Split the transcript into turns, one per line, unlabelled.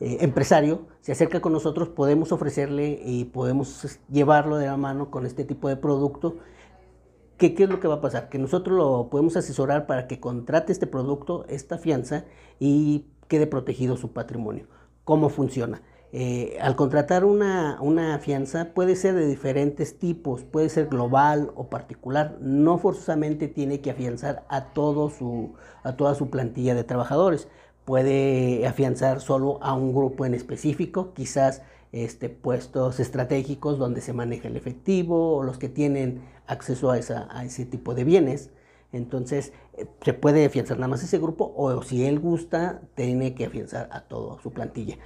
eh, empresario se acerca con nosotros, podemos ofrecerle y podemos llevarlo de la mano con este tipo de producto. ¿Qué, ¿Qué es lo que va a pasar? Que nosotros lo podemos asesorar para que contrate este producto, esta fianza y quede protegido su patrimonio. ¿Cómo funciona? Eh, al contratar una, una, fianza puede ser de diferentes tipos, puede ser global o particular, no forzosamente tiene que afianzar a, todo su, a toda su plantilla de trabajadores, puede afianzar solo a un grupo en específico, quizás este, puestos estratégicos donde se maneja el efectivo o los que tienen acceso a, esa, a ese tipo de bienes. Entonces, eh, se puede afianzar nada más ese grupo o si él gusta, tiene que afianzar a toda su plantilla.